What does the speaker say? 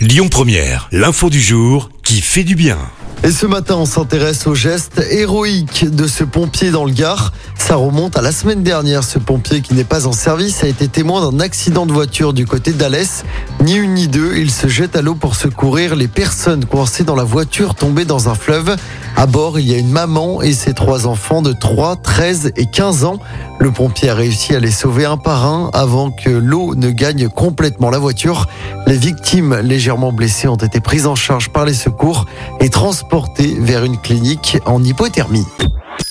Lyon Première, l'info du jour qui fait du bien. Et ce matin, on s'intéresse au geste héroïque de ce pompier dans le Gard. Ça remonte à la semaine dernière. Ce pompier qui n'est pas en service a été témoin d'un accident de voiture du côté d'Alès. Ni une ni deux, il se jette à l'eau pour secourir les personnes coincées dans la voiture tombée dans un fleuve. À bord, il y a une maman et ses trois enfants de 3, 13 et 15 ans. Le pompier a réussi à les sauver un par un avant que l'eau ne gagne complètement la voiture. Les victimes légèrement blessées ont été prises en charge par les secours et transportées vers une clinique en hypothermie.